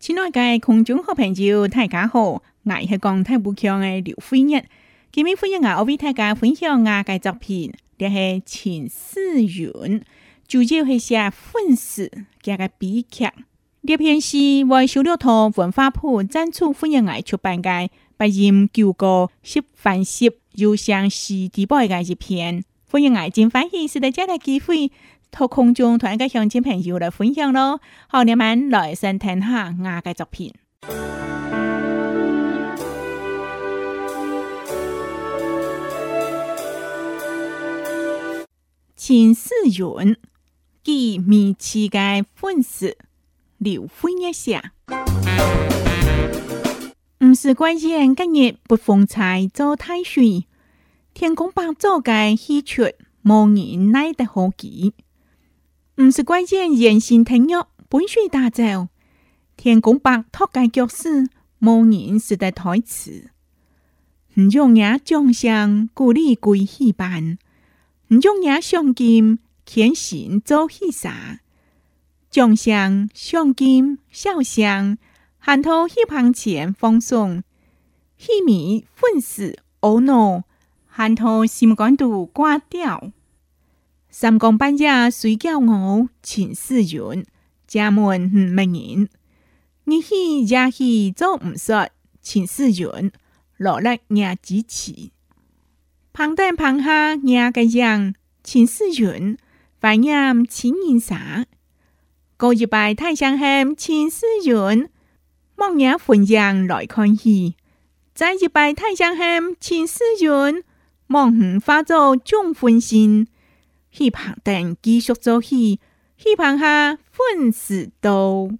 亲爱的空中好朋友，大家好，我是讲太不强的刘飞燕。今日飞燕啊，我为大家分享我的作品，这是秦思源，主角是写粉丝加个悲剧。这篇诗为小六图文化部展出飞燕爱出版的八音九歌十番诗，又像是第八个一篇。欢迎爱真欢喜，是大家的机会。托空中同一个乡亲朋友来分享咯，好，你们来先听下我嘅作品。秦思云，记米奇嘅粉丝刘欢一下，唔是关键，今日不逢财做太岁，天公伯做嘅喜出，无人奈得好记。唔是关键，言行听约，本水大走。天公伯托介脚事，无人是得台词。唔用也将相鼓励归戏班，唔用也上金天行做戏啥？将相上金笑相，喊头戏旁前放松，戏迷粉丝懊恼，喊头心肝度挂掉。三更半夜睡觉我秦思云，家门唔没人，日戏夜戏做唔说，秦思云落力也支持。旁灯旁下也个样，秦思云反映情人啥？过一拜太上 hem，秦思云望眼分样来看戏，再一拜太上 hem，秦思云望唔化作中分心。希旁等继续做戏，希旁下粉丝多。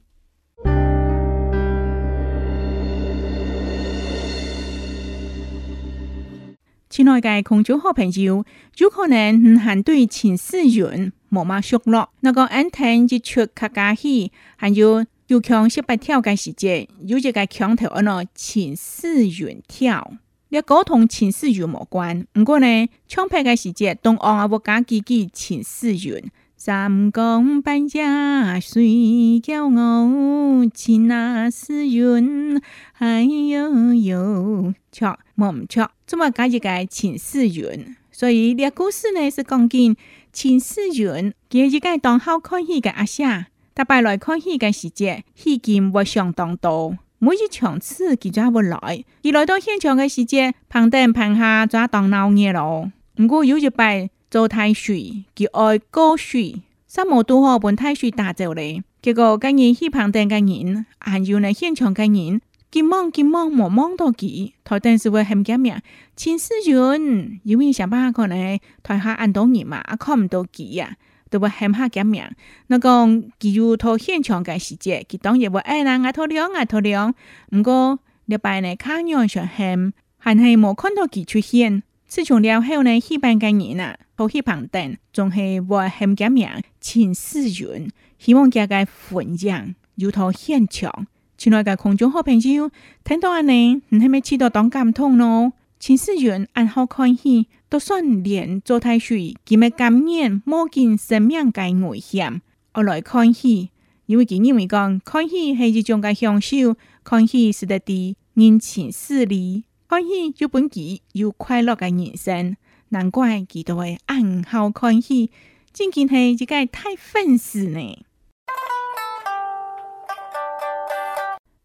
亲爱的空中好朋友，有可能还对秦思云冇乜熟络。那个安听一出客家戏，还有有强十八跳嘅时节，有一个强头按咯秦思云跳。你沟同秦思云无关，毋过呢，抢拍嘅时节，东岸啊无加几句秦思云。三更半夜睡觉我，秦那思云，哎呦呦，错，冇唔错，做么加一个秦思云？所以呢故事呢是讲紧秦思云，佢一个当好看戏嘅阿姐，特别来看戏嘅时节，戏金会相当多。每一场次佢就会来，而来到现场嘅时节，旁灯旁下就当闹热咯。不过有一摆做太岁，佢爱过水，三毛都好本太岁打走咧。结果今日去旁灯嘅人，还有呢现场嘅人，急忙急忙冇望到佢，台灯是会很惊命，秦思云，因为想办法可能台下按到人嘛，看唔到佢呀。都会喊下革命。那讲佢有套现场嘅时节，佢当然会哎啦，牙头亮牙头亮。唔过你拜呢卡样上喊，还系冇看到佢出现。自从了后呢，戏班嘅人啊，好戏旁等，仲系会喊革命，前思源，希望家嘅分享有套现场。亲爱嘅空中好朋友，听到安尼，唔系咪知道当感痛咯？秦思源按好看戏，都算连做太岁，佢咪感染摸见生命嘅危险，我来看戏，因为佢认为讲看戏系一种嘅享受，看戏是得啲人情事理，看戏有本佢有快乐嘅人生，难怪佢都会按好看戏，真正系一个太粉丝呢。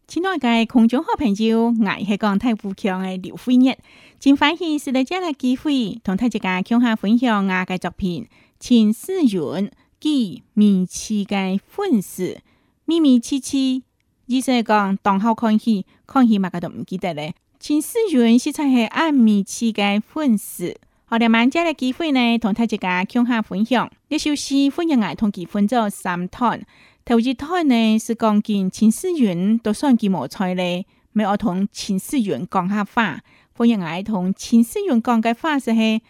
亲爱的空中好朋友，我是讲太富强的刘飞热，真欢喜是来这个机会同大家共下分享我嘅作品《秦思云记米奇嘅粉丝》，咪咪七七，意思讲当好看戏，看戏嘛个都唔记得咧。秦思云实在系按米奇嘅粉丝，好哋万这个机会呢，同大家共下分享，一首诗分享爱同佢分做三段。头一台呢是讲见秦思源都算几无才咧，咪我同秦思源讲下话，欢迎爱同秦思源讲嘅话是系，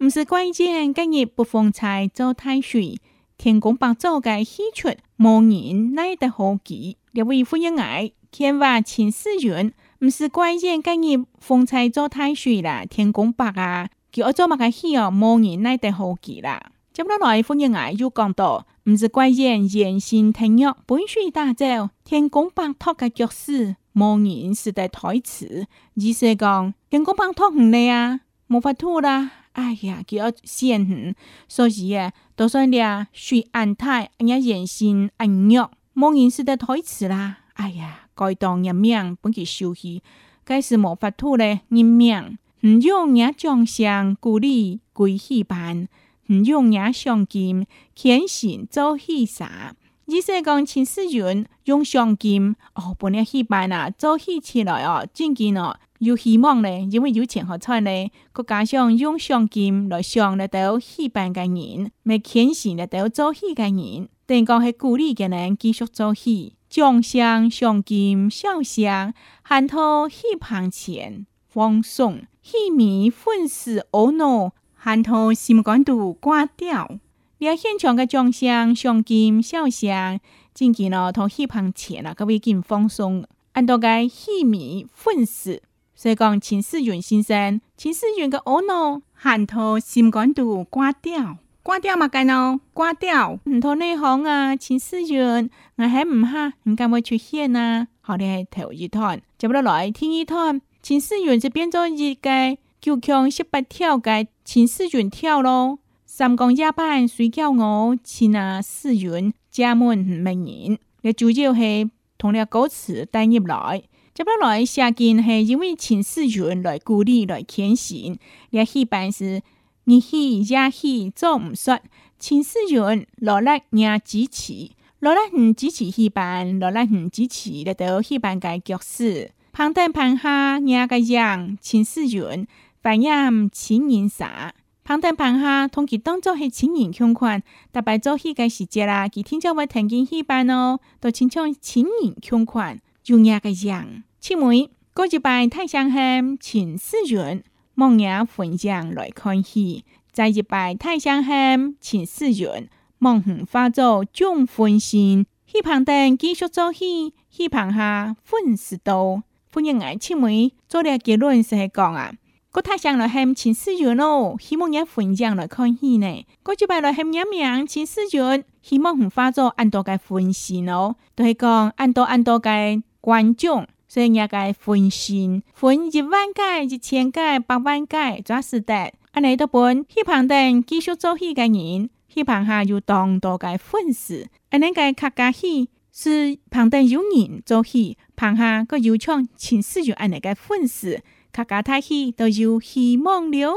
唔是关键，今日不逢财做太岁，天公伯做嘅喜出，无人奈得好记。两位欢迎爱，天话秦思源，唔是关键，今日逢财做太岁啦，天公伯啊，叫我做乜嘅喜哦，无人奈得好记啦。接落来，欢迎爱又讲到，毋是怪言言心听约，本水大走，天公伯托嘅脚事，无人是得台词。意思讲，天公伯托唔嚟啊，冇法度啦。哎呀，佢要先远，所以啊，都算俩水安泰，人家言心安约，无人是得台词啦。哎呀，该当人命本佢休息，该是冇法度咧，人命唔用人将相鼓励归戏班班。用眼上金，天神做喜啥？意思讲，秦始云用上金哦，本来戏班啊，做喜起来哦，真见哦，有希望咧，因为有钱好赚咧。佮加上用上金来上来到戏班嘅人，咪天神来到做戏嘅人，等于讲系鼓励嘅人继续做戏。将相上金笑相，喊托戏棚前放松，戏迷粉丝懊恼。喊头心肝度挂掉，你现场嘅奖项上金笑相，真见了，同戏棚前啊，各位见放松，按到个戏迷粉丝，所以讲秦始云先生，秦始云嘅懊恼，喊头心肝度挂掉，挂掉嘛该喏，挂掉，唔同内行啊，秦始云，我还唔哈，唔敢会出现啊，好咧，头一团，接不落来听一团，秦始云就变做一个。就强十八跳嘅秦始云跳咯，三更夜半睡觉我，秦啊世云家门唔明。人，你主要系同了歌词带入来，接落来下件系因为秦始云来鼓励来牵线，你戏班是你戏也戏做唔出，秦始云落来也支持，落来唔支持戏班，落来唔支持你到戏班嘅角色，旁登旁下也个样，秦始云。扮演情人啥？旁登旁下，同佢当作系情人款款，特别做戏嘅时节啦，佢听朝会听见戏班哦，都亲像情人款款，有影个样。请问，过一拜太上乡秦始云，梦影分享来看戏；再一拜太上乡秦始云，梦远化作众分心。戏旁登继续做戏，戏旁下粉丝多。欢迎爱请问，做了结论是系讲啊？我太想来喊秦始云咯，希望也分享来看戏呢。我就拜来喊名名秦始云，希望唔化作按多嘅分心咯，都系讲按多按多嘅观众，所以也嘅分心，分一万届、一千届、百万届，抓是得。安尼都本戏棚等继续做戏嘅人，戏棚下有当多嘅粉丝，安尼嘅客家戏是棚等有人做戏，棚下个有唱秦始云安尼嘅粉丝。客家太戏都有希望了。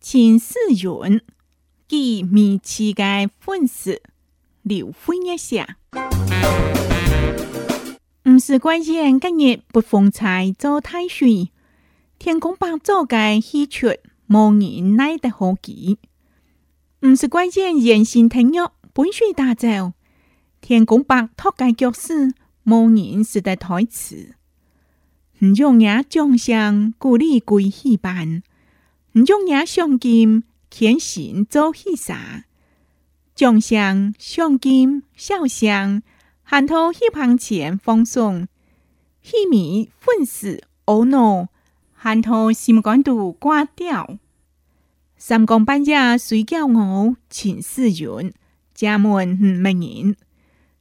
秦始云，记米奇嘅粉丝刘辉一下，唔是关键今日不风采做太岁，天公伯做嘅戏出，无人奈得好记。毋是关键，言心听约，本水大走。天公伯托介脚事，无人是得台词。唔用也将相鼓励归戏班，唔用也上金天神做戏啥？将相上金笑相，喊头戏棚前放松，戏迷粉丝懊恼，喊头心肝度挂掉。三更半夜睡觉我秦始云，家门唔明人，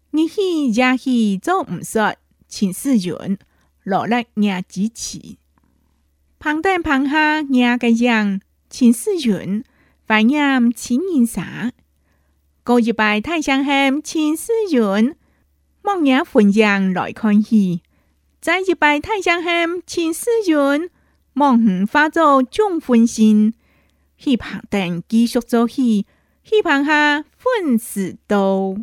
日戏夜戏做唔说，秦始云落力也支持，旁登旁下也个样，秦始云扮演情人啥？过一拜太上乡，秦始云望眼分享来看戏，再一拜太上乡，秦始云望远化作众分心。希望等继续做戏，希望下粉丝多。